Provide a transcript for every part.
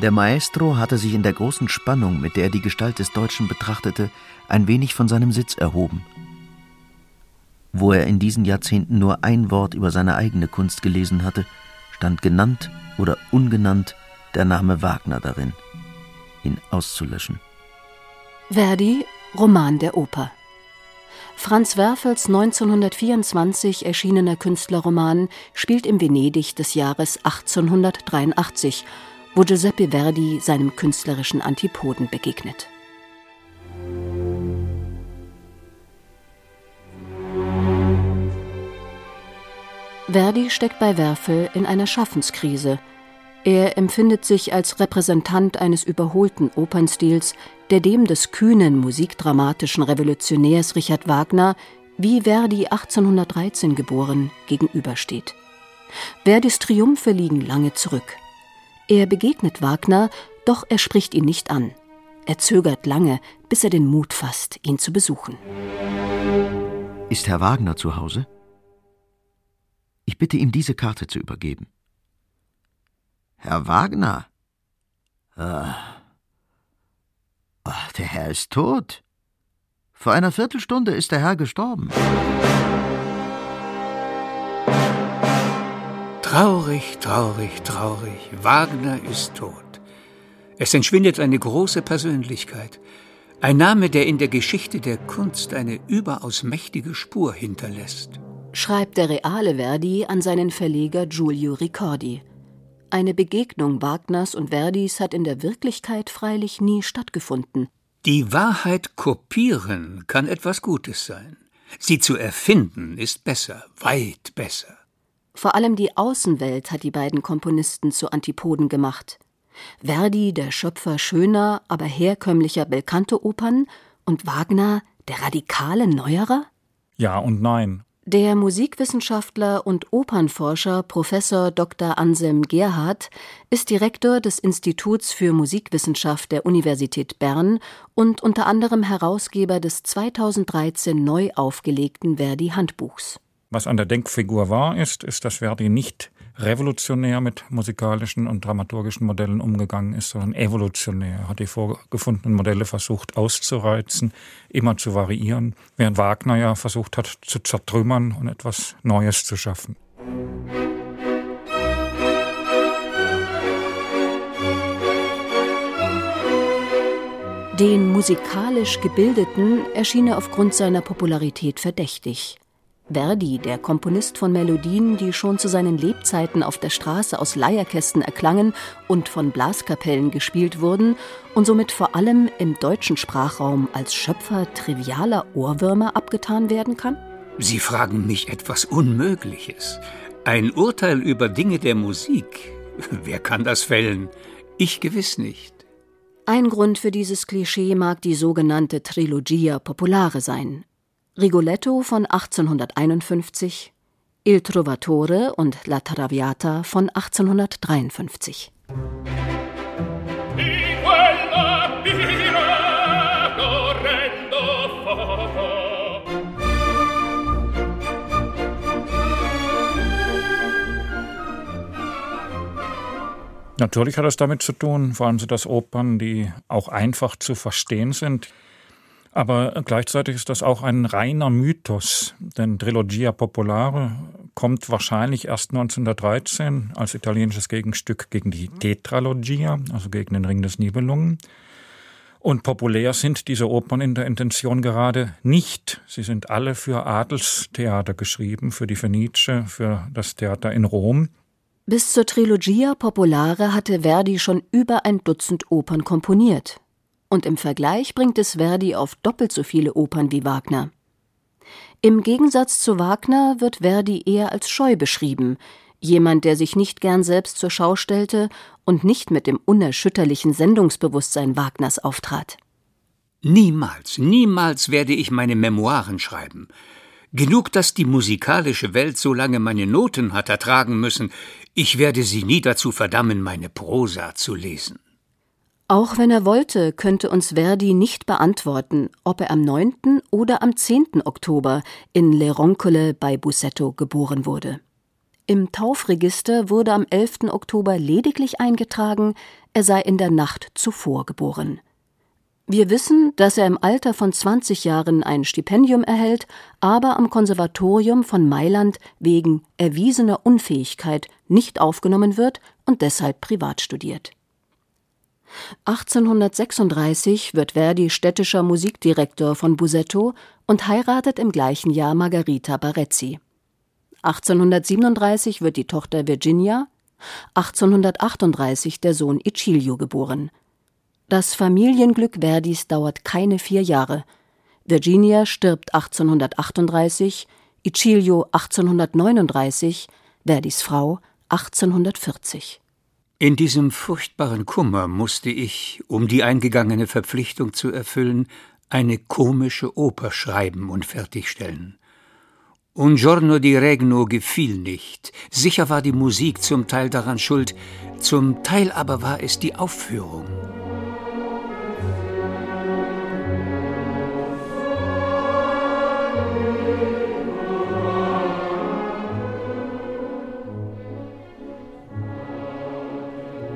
Der Maestro hatte sich in der großen Spannung, mit der er die Gestalt des Deutschen betrachtete, ein wenig von seinem Sitz erhoben. Wo er in diesen Jahrzehnten nur ein Wort über seine eigene Kunst gelesen hatte, stand genannt oder ungenannt der Name Wagner darin, ihn auszulöschen. Verdi, Roman der Oper. Franz Werfels 1924 erschienener Künstlerroman spielt im Venedig des Jahres 1883 wo Giuseppe Verdi seinem künstlerischen Antipoden begegnet. Verdi steckt bei Werfel in einer Schaffenskrise. Er empfindet sich als Repräsentant eines überholten Opernstils, der dem des kühnen musikdramatischen Revolutionärs Richard Wagner, wie Verdi 1813 geboren, gegenübersteht. Verdis Triumphe liegen lange zurück. Er begegnet Wagner, doch er spricht ihn nicht an. Er zögert lange, bis er den Mut fasst, ihn zu besuchen. Ist Herr Wagner zu Hause? Ich bitte ihm, diese Karte zu übergeben. Herr Wagner? Ah. Ach, der Herr ist tot. Vor einer Viertelstunde ist der Herr gestorben. Traurig, traurig, traurig. Wagner ist tot. Es entschwindet eine große Persönlichkeit. Ein Name, der in der Geschichte der Kunst eine überaus mächtige Spur hinterlässt. Schreibt der reale Verdi an seinen Verleger Giulio Ricordi. Eine Begegnung Wagners und Verdis hat in der Wirklichkeit freilich nie stattgefunden. Die Wahrheit kopieren kann etwas Gutes sein. Sie zu erfinden ist besser, weit besser. Vor allem die Außenwelt hat die beiden Komponisten zu Antipoden gemacht. Verdi, der Schöpfer schöner, aber herkömmlicher Belcanto-Opern, und Wagner, der radikale Neuerer? Ja und nein. Der Musikwissenschaftler und Opernforscher Professor Dr. Anselm Gerhardt ist Direktor des Instituts für Musikwissenschaft der Universität Bern und unter anderem Herausgeber des 2013 neu aufgelegten Verdi-Handbuchs. Was an der Denkfigur wahr ist, ist, dass Verdi nicht revolutionär mit musikalischen und dramaturgischen Modellen umgegangen ist, sondern evolutionär. Er hat die vorgefundenen Modelle versucht auszureizen, immer zu variieren, während Wagner ja versucht hat zu zertrümmern und etwas Neues zu schaffen. Den musikalisch Gebildeten erschien er aufgrund seiner Popularität verdächtig. Verdi, der Komponist von Melodien, die schon zu seinen Lebzeiten auf der Straße aus Leierkästen erklangen und von Blaskapellen gespielt wurden und somit vor allem im deutschen Sprachraum als Schöpfer trivialer Ohrwürmer abgetan werden kann? Sie fragen mich etwas Unmögliches. Ein Urteil über Dinge der Musik. Wer kann das fällen? Ich gewiss nicht. Ein Grund für dieses Klischee mag die sogenannte Trilogia Populare sein, Rigoletto von 1851, Il Trovatore und La Traviata von 1853. Natürlich hat es damit zu tun, vor allem sind das Opern, die auch einfach zu verstehen sind. Aber gleichzeitig ist das auch ein reiner Mythos, denn Trilogia Popolare kommt wahrscheinlich erst 1913 als italienisches Gegenstück gegen die Tetralogia, also gegen den Ring des Nibelungen. Und populär sind diese Opern in der Intention gerade nicht. Sie sind alle für Adelstheater geschrieben, für die Fenice, für das Theater in Rom. Bis zur Trilogia Popolare hatte Verdi schon über ein Dutzend Opern komponiert und im Vergleich bringt es Verdi auf doppelt so viele Opern wie Wagner. Im Gegensatz zu Wagner wird Verdi eher als scheu beschrieben. Jemand, der sich nicht gern selbst zur Schau stellte und nicht mit dem unerschütterlichen Sendungsbewusstsein Wagners auftrat. Niemals, niemals werde ich meine Memoiren schreiben. Genug, dass die musikalische Welt so lange meine Noten hat ertragen müssen. Ich werde sie nie dazu verdammen, meine Prosa zu lesen. Auch wenn er wollte, könnte uns Verdi nicht beantworten, ob er am 9. oder am 10. Oktober in Le Roncole bei Bussetto geboren wurde. Im Taufregister wurde am 11. Oktober lediglich eingetragen, er sei in der Nacht zuvor geboren. Wir wissen, dass er im Alter von 20 Jahren ein Stipendium erhält, aber am Konservatorium von Mailand wegen erwiesener Unfähigkeit nicht aufgenommen wird und deshalb privat studiert. 1836 wird Verdi städtischer Musikdirektor von Busetto und heiratet im gleichen Jahr Margherita Barezzi. 1837 wird die Tochter Virginia, 1838 der Sohn Icilio geboren. Das Familienglück Verdis dauert keine vier Jahre. Virginia stirbt 1838, Icilio 1839, Verdis Frau 1840. In diesem furchtbaren Kummer musste ich, um die eingegangene Verpflichtung zu erfüllen, eine komische Oper schreiben und fertigstellen. Un giorno di Regno gefiel nicht. Sicher war die Musik zum Teil daran schuld, zum Teil aber war es die Aufführung.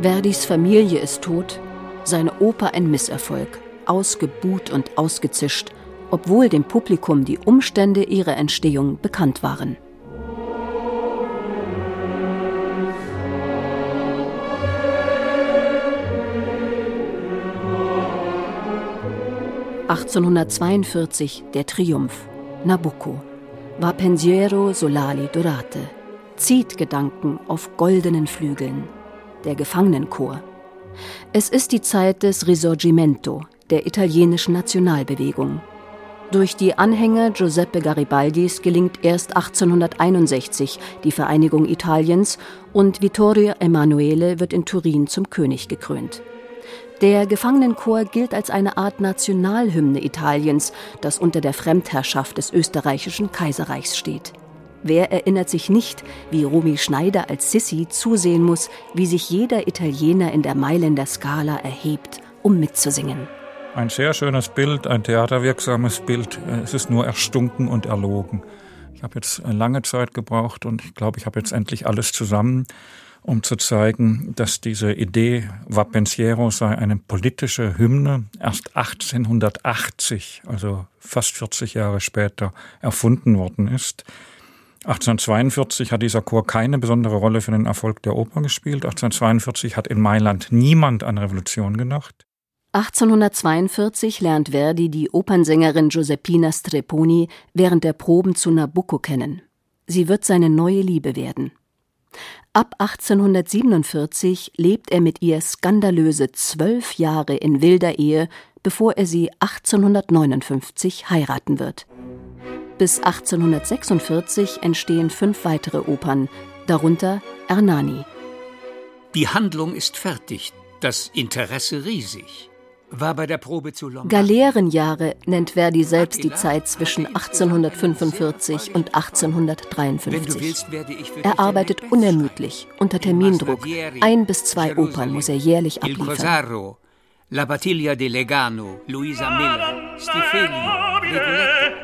Verdis Familie ist tot, seine Oper ein Misserfolg, ausgebuht und ausgezischt, obwohl dem Publikum die Umstände ihrer Entstehung bekannt waren. (1842) Der Triumph. Nabucco. War Pensiero Solali Dorate. Zieht Gedanken auf goldenen Flügeln der Gefangenenchor. Es ist die Zeit des Risorgimento, der italienischen Nationalbewegung. Durch die Anhänger Giuseppe Garibaldis gelingt erst 1861 die Vereinigung Italiens und Vittorio Emanuele wird in Turin zum König gekrönt. Der Gefangenenchor gilt als eine Art Nationalhymne Italiens, das unter der Fremdherrschaft des österreichischen Kaiserreichs steht. Wer erinnert sich nicht, wie Romy Schneider als Sissi zusehen muss, wie sich jeder Italiener in der Mailänder Skala erhebt, um mitzusingen? Ein sehr schönes Bild, ein theaterwirksames Bild. Es ist nur erstunken und erlogen. Ich habe jetzt lange Zeit gebraucht und ich glaube, ich habe jetzt endlich alles zusammen, um zu zeigen, dass diese Idee Vapensiero sei eine politische Hymne erst 1880, also fast 40 Jahre später, erfunden worden ist. 1842 hat dieser Chor keine besondere Rolle für den Erfolg der Oper gespielt. 1842 hat in Mailand niemand an Revolution gedacht. 1842 lernt Verdi die Opernsängerin Giuseppina Streponi während der Proben zu Nabucco kennen. Sie wird seine neue Liebe werden. Ab 1847 lebt er mit ihr skandalöse zwölf Jahre in wilder Ehe, bevor er sie 1859 heiraten wird. Bis 1846 entstehen fünf weitere Opern, darunter Ernani. Die Handlung ist fertig, das Interesse riesig. War bei der Probe zu Lombard. Galeerenjahre nennt Verdi selbst die Zeit zwischen 1845 und 1853. Er arbeitet unermüdlich, unter Termindruck. Ein bis zwei Opern muss er jährlich abliefern. La Battiglia di Legano, Luisa Miller, Stifeli, Rigoletto.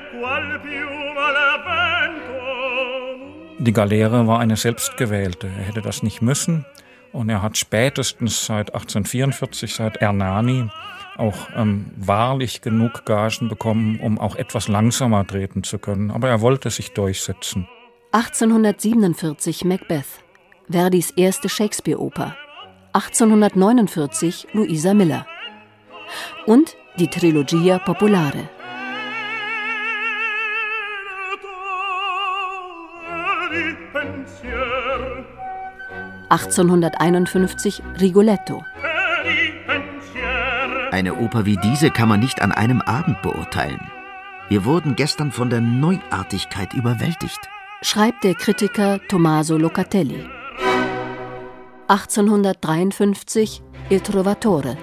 Die Galeere war eine selbstgewählte. Er hätte das nicht müssen. Und er hat spätestens seit 1844, seit Ernani, auch ähm, wahrlich genug Gagen bekommen, um auch etwas langsamer treten zu können. Aber er wollte sich durchsetzen. 1847 Macbeth, Verdis erste Shakespeare-Oper. 1849 Luisa Miller. Und die Trilogia Popolare. (1851) Rigoletto. Eine Oper wie diese kann man nicht an einem Abend beurteilen. Wir wurden gestern von der Neuartigkeit überwältigt. schreibt der Kritiker Tommaso Locatelli. 1853 Il Trovatore.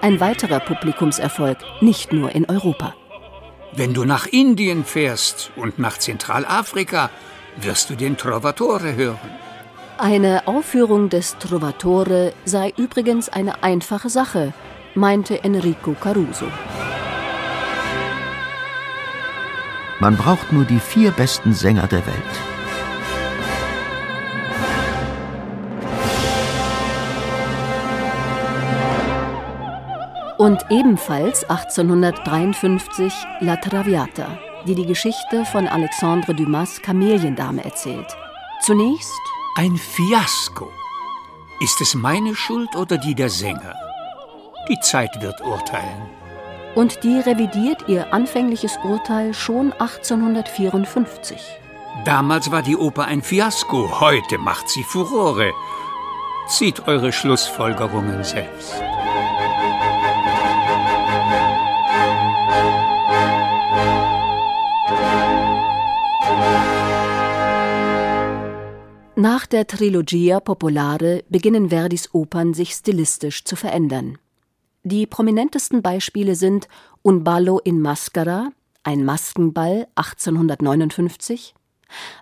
Ein weiterer Publikumserfolg, nicht nur in Europa. Wenn du nach Indien fährst und nach Zentralafrika, wirst du den Trovatore hören. Eine Aufführung des Trovatore sei übrigens eine einfache Sache, meinte Enrico Caruso. Man braucht nur die vier besten Sänger der Welt. Und ebenfalls 1853 La Traviata, die die Geschichte von Alexandre Dumas Kameliendame erzählt. Zunächst ein Fiasko. Ist es meine Schuld oder die der Sänger? Die Zeit wird urteilen. Und die revidiert ihr anfängliches Urteil schon 1854. Damals war die Oper ein Fiasko, heute macht sie Furore. Zieht eure Schlussfolgerungen selbst. Nach der Trilogia Popolare beginnen Verdis Opern sich stilistisch zu verändern. Die prominentesten Beispiele sind Un ballo in maschera, ein Maskenball 1859,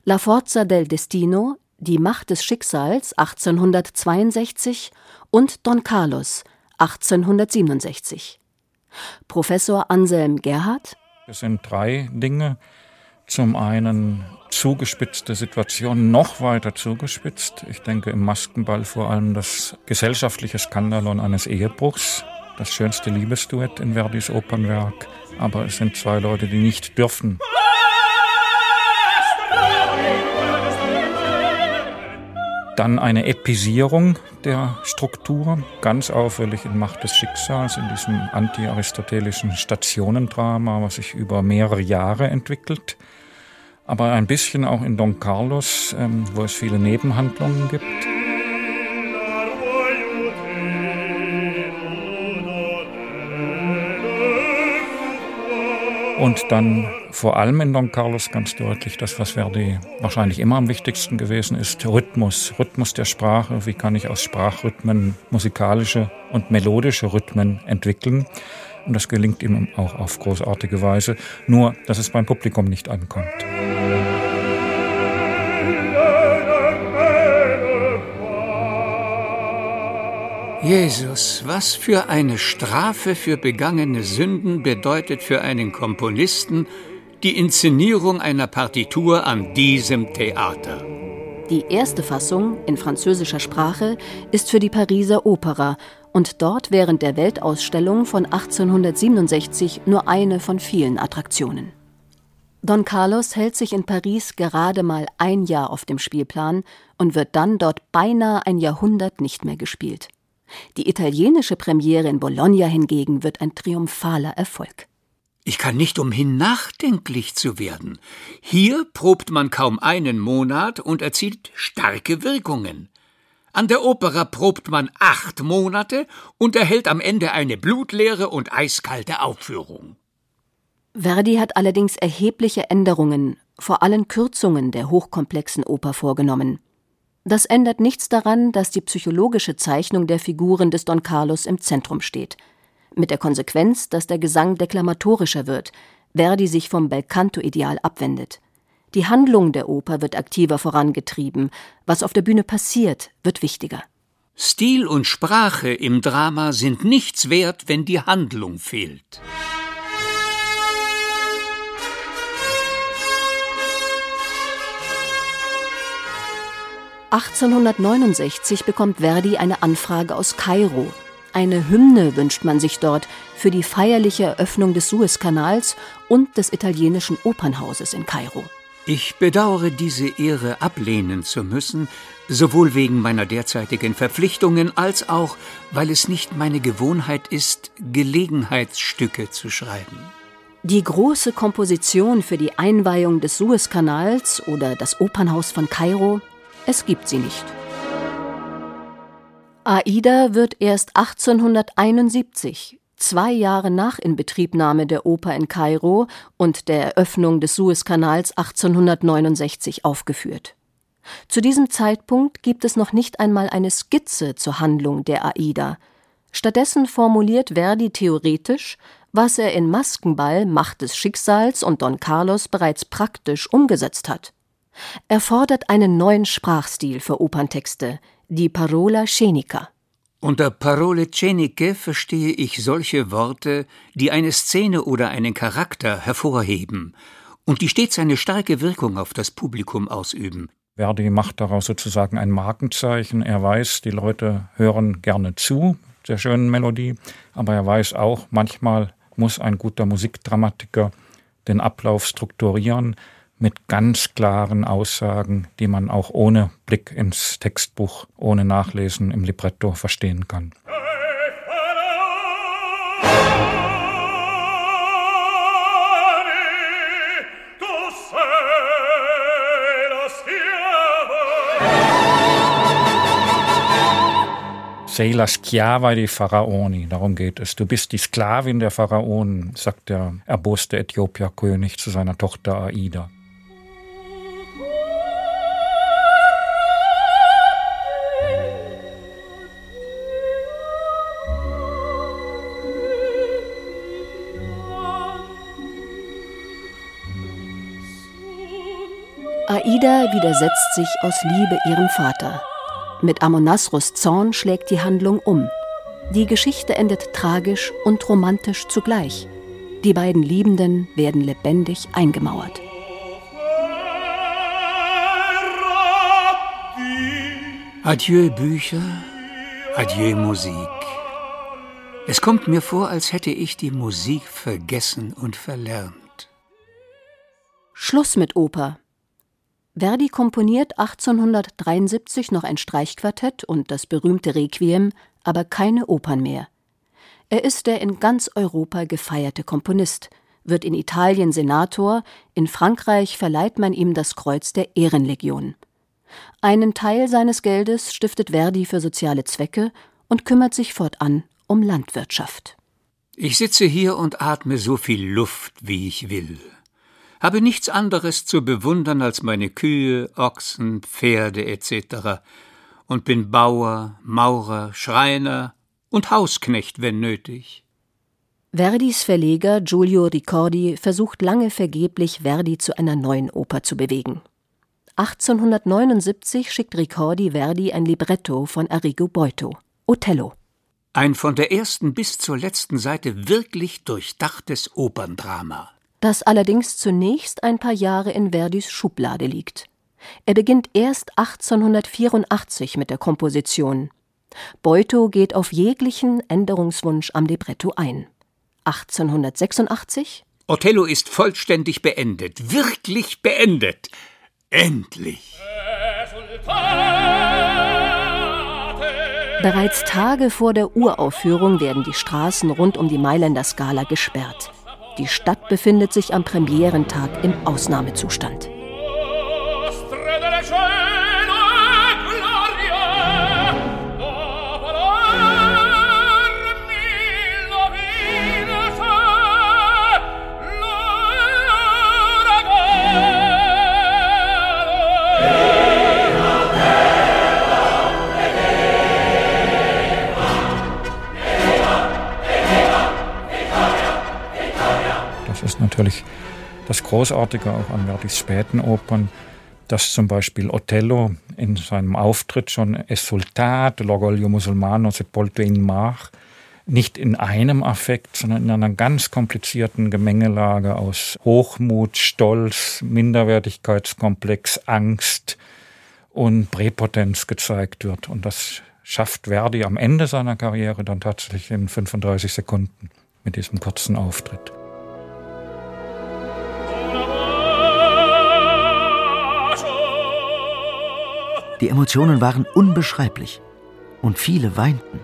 La forza del destino, die Macht des Schicksals 1862 und Don Carlos 1867. Professor Anselm Gerhardt Es sind drei Dinge. Zum einen zugespitzte Situation noch weiter zugespitzt. Ich denke im Maskenball vor allem das gesellschaftliche Skandalon eines Ehebruchs, das schönste Liebesduett in Verdis Opernwerk. Aber es sind zwei Leute, die nicht dürfen. Dann eine Episierung der Struktur, ganz auffällig in Macht des Schicksals, in diesem anti-aristotelischen Stationendrama, was sich über mehrere Jahre entwickelt aber ein bisschen auch in Don Carlos, ähm, wo es viele Nebenhandlungen gibt. Und dann vor allem in Don Carlos ganz deutlich das, was Verdi wahrscheinlich immer am wichtigsten gewesen ist, Rhythmus, Rhythmus der Sprache. Wie kann ich aus Sprachrhythmen musikalische und melodische Rhythmen entwickeln? Und das gelingt ihm auch auf großartige Weise, nur dass es beim Publikum nicht ankommt. Jesus, was für eine Strafe für begangene Sünden bedeutet für einen Komponisten die Inszenierung einer Partitur an diesem Theater. Die erste Fassung in französischer Sprache ist für die Pariser Opera und dort während der Weltausstellung von 1867 nur eine von vielen Attraktionen. Don Carlos hält sich in Paris gerade mal ein Jahr auf dem Spielplan und wird dann dort beinahe ein Jahrhundert nicht mehr gespielt. Die italienische Premiere in Bologna hingegen wird ein triumphaler Erfolg. Ich kann nicht umhin, nachdenklich zu werden. Hier probt man kaum einen Monat und erzielt starke Wirkungen. An der Opera probt man acht Monate und erhält am Ende eine blutleere und eiskalte Aufführung. Verdi hat allerdings erhebliche Änderungen, vor allem Kürzungen der hochkomplexen Oper vorgenommen. Das ändert nichts daran, dass die psychologische Zeichnung der Figuren des Don Carlos im Zentrum steht. Mit der Konsequenz, dass der Gesang deklamatorischer wird, Verdi sich vom Belcanto-Ideal abwendet. Die Handlung der Oper wird aktiver vorangetrieben. Was auf der Bühne passiert, wird wichtiger. Stil und Sprache im Drama sind nichts wert, wenn die Handlung fehlt. 1869 bekommt Verdi eine Anfrage aus Kairo. Eine Hymne wünscht man sich dort für die feierliche Eröffnung des Suezkanals und des italienischen Opernhauses in Kairo. Ich bedauere, diese Ehre ablehnen zu müssen, sowohl wegen meiner derzeitigen Verpflichtungen als auch, weil es nicht meine Gewohnheit ist, Gelegenheitsstücke zu schreiben. Die große Komposition für die Einweihung des Suezkanals oder das Opernhaus von Kairo es gibt sie nicht. Aida wird erst 1871, zwei Jahre nach Inbetriebnahme der Oper in Kairo und der Eröffnung des Suezkanals 1869 aufgeführt. Zu diesem Zeitpunkt gibt es noch nicht einmal eine Skizze zur Handlung der Aida. Stattdessen formuliert Verdi theoretisch, was er in Maskenball, Macht des Schicksals und Don Carlos bereits praktisch umgesetzt hat. Er fordert einen neuen Sprachstil für Operntexte, die Parola Scenica. Unter Parole Sceniche verstehe ich solche Worte, die eine Szene oder einen Charakter hervorheben und die stets eine starke Wirkung auf das Publikum ausüben. Verdi macht daraus sozusagen ein Markenzeichen. Er weiß, die Leute hören gerne zu der schönen Melodie, aber er weiß auch, manchmal muss ein guter Musikdramatiker den Ablauf strukturieren mit ganz klaren Aussagen, die man auch ohne Blick ins Textbuch, ohne Nachlesen im Libretto verstehen kann. Sei la schiava dei Pharaoni, darum geht es. Du bist die Sklavin der Pharaonen, sagt der erboste Äthiopierkönig zu seiner Tochter Aida. Aida widersetzt sich aus Liebe ihrem Vater. Mit Amonasros Zorn schlägt die Handlung um. Die Geschichte endet tragisch und romantisch zugleich. Die beiden Liebenden werden lebendig eingemauert. Adieu Bücher, adieu Musik. Es kommt mir vor, als hätte ich die Musik vergessen und verlernt. Schluss mit Oper. Verdi komponiert 1873 noch ein Streichquartett und das berühmte Requiem, aber keine Opern mehr. Er ist der in ganz Europa gefeierte Komponist, wird in Italien Senator, in Frankreich verleiht man ihm das Kreuz der Ehrenlegion. Einen Teil seines Geldes stiftet Verdi für soziale Zwecke und kümmert sich fortan um Landwirtschaft. Ich sitze hier und atme so viel Luft, wie ich will habe nichts anderes zu bewundern als meine Kühe, Ochsen, Pferde etc. und bin Bauer, Maurer, Schreiner und Hausknecht, wenn nötig. Verdis Verleger Giulio Ricordi versucht lange vergeblich, Verdi zu einer neuen Oper zu bewegen. 1879 schickt Ricordi Verdi ein Libretto von Arrigo Boito, Othello. Ein von der ersten bis zur letzten Seite wirklich durchdachtes Operndrama das allerdings zunächst ein paar Jahre in Verdis Schublade liegt. Er beginnt erst 1884 mit der Komposition. Beuto geht auf jeglichen Änderungswunsch am Libretto ein. 1886 Othello ist vollständig beendet, wirklich beendet. Endlich. Bereits Tage vor der Uraufführung werden die Straßen rund um die Mailänder Skala gesperrt. Die Stadt befindet sich am Premierentag im Ausnahmezustand. Großartige auch an Verdis späten Opern, dass zum Beispiel Othello in seinem Auftritt schon Esultat, L'orgoglio musulmano sepolto in mar, nicht in einem Affekt, sondern in einer ganz komplizierten Gemengelage aus Hochmut, Stolz, Minderwertigkeitskomplex, Angst und Präpotenz gezeigt wird. Und das schafft Verdi am Ende seiner Karriere dann tatsächlich in 35 Sekunden mit diesem kurzen Auftritt. Die Emotionen waren unbeschreiblich und viele weinten.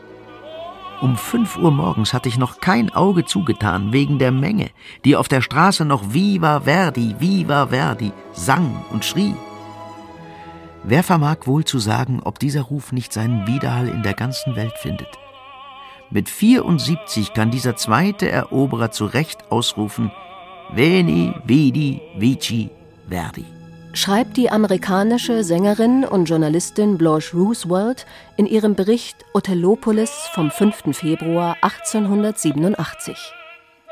Um fünf Uhr morgens hatte ich noch kein Auge zugetan wegen der Menge, die auf der Straße noch Viva Verdi, Viva Verdi sang und schrie. Wer vermag wohl zu sagen, ob dieser Ruf nicht seinen Widerhall in der ganzen Welt findet? Mit 74 kann dieser zweite Eroberer zu Recht ausrufen: Veni, Vidi, Vici, Verdi. Schreibt die amerikanische Sängerin und Journalistin Blanche Roosevelt in ihrem Bericht Othellopolis vom 5. Februar 1887.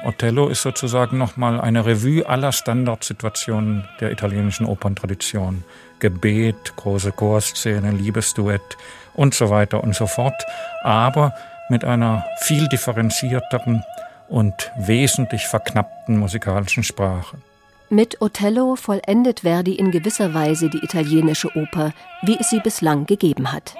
Othello ist sozusagen nochmal eine Revue aller Standardsituationen der italienischen Operntradition. Gebet, große Chorszene, Liebesduett und so weiter und so fort, aber mit einer viel differenzierteren und wesentlich verknappten musikalischen Sprache. Mit Othello vollendet Verdi in gewisser Weise die italienische Oper, wie es sie bislang gegeben hat.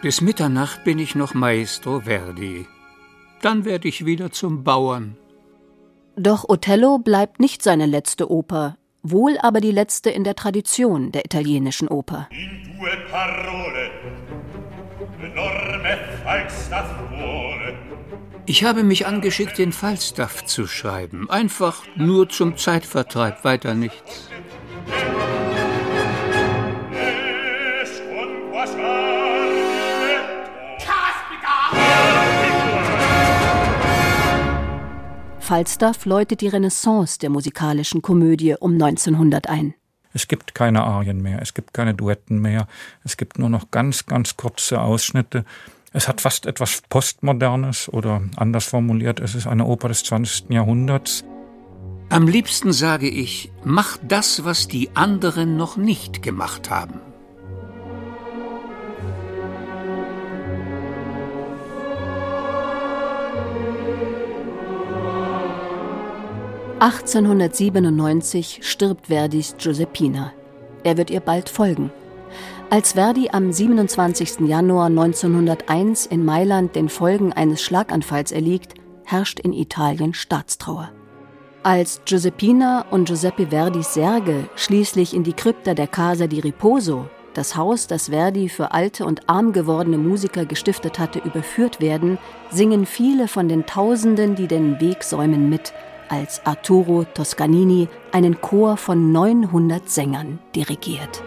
Bis Mitternacht bin ich noch Maestro Verdi. Dann werde ich wieder zum Bauern. Doch Othello bleibt nicht seine letzte Oper, wohl aber die letzte in der Tradition der italienischen Oper. In due parole, ich habe mich angeschickt, den Falstaff zu schreiben. Einfach nur zum Zeitvertreib, weiter nichts. Falstaff läutet die Renaissance der musikalischen Komödie um 1900 ein. Es gibt keine Arien mehr, es gibt keine Duetten mehr, es gibt nur noch ganz, ganz kurze Ausschnitte. Es hat fast etwas Postmodernes oder anders formuliert, es ist eine Oper des 20. Jahrhunderts. Am liebsten sage ich, mach das, was die anderen noch nicht gemacht haben. 1897 stirbt Verdis Giuseppina. Er wird ihr bald folgen. Als Verdi am 27. Januar 1901 in Mailand den Folgen eines Schlaganfalls erliegt, herrscht in Italien Staatstrauer. Als Giuseppina und Giuseppe Verdis Särge schließlich in die Krypta der Casa di Riposo, das Haus, das Verdi für alte und arm gewordene Musiker gestiftet hatte, überführt werden, singen viele von den Tausenden, die den Weg säumen, mit – als Arturo Toscanini einen Chor von 900 Sängern dirigiert.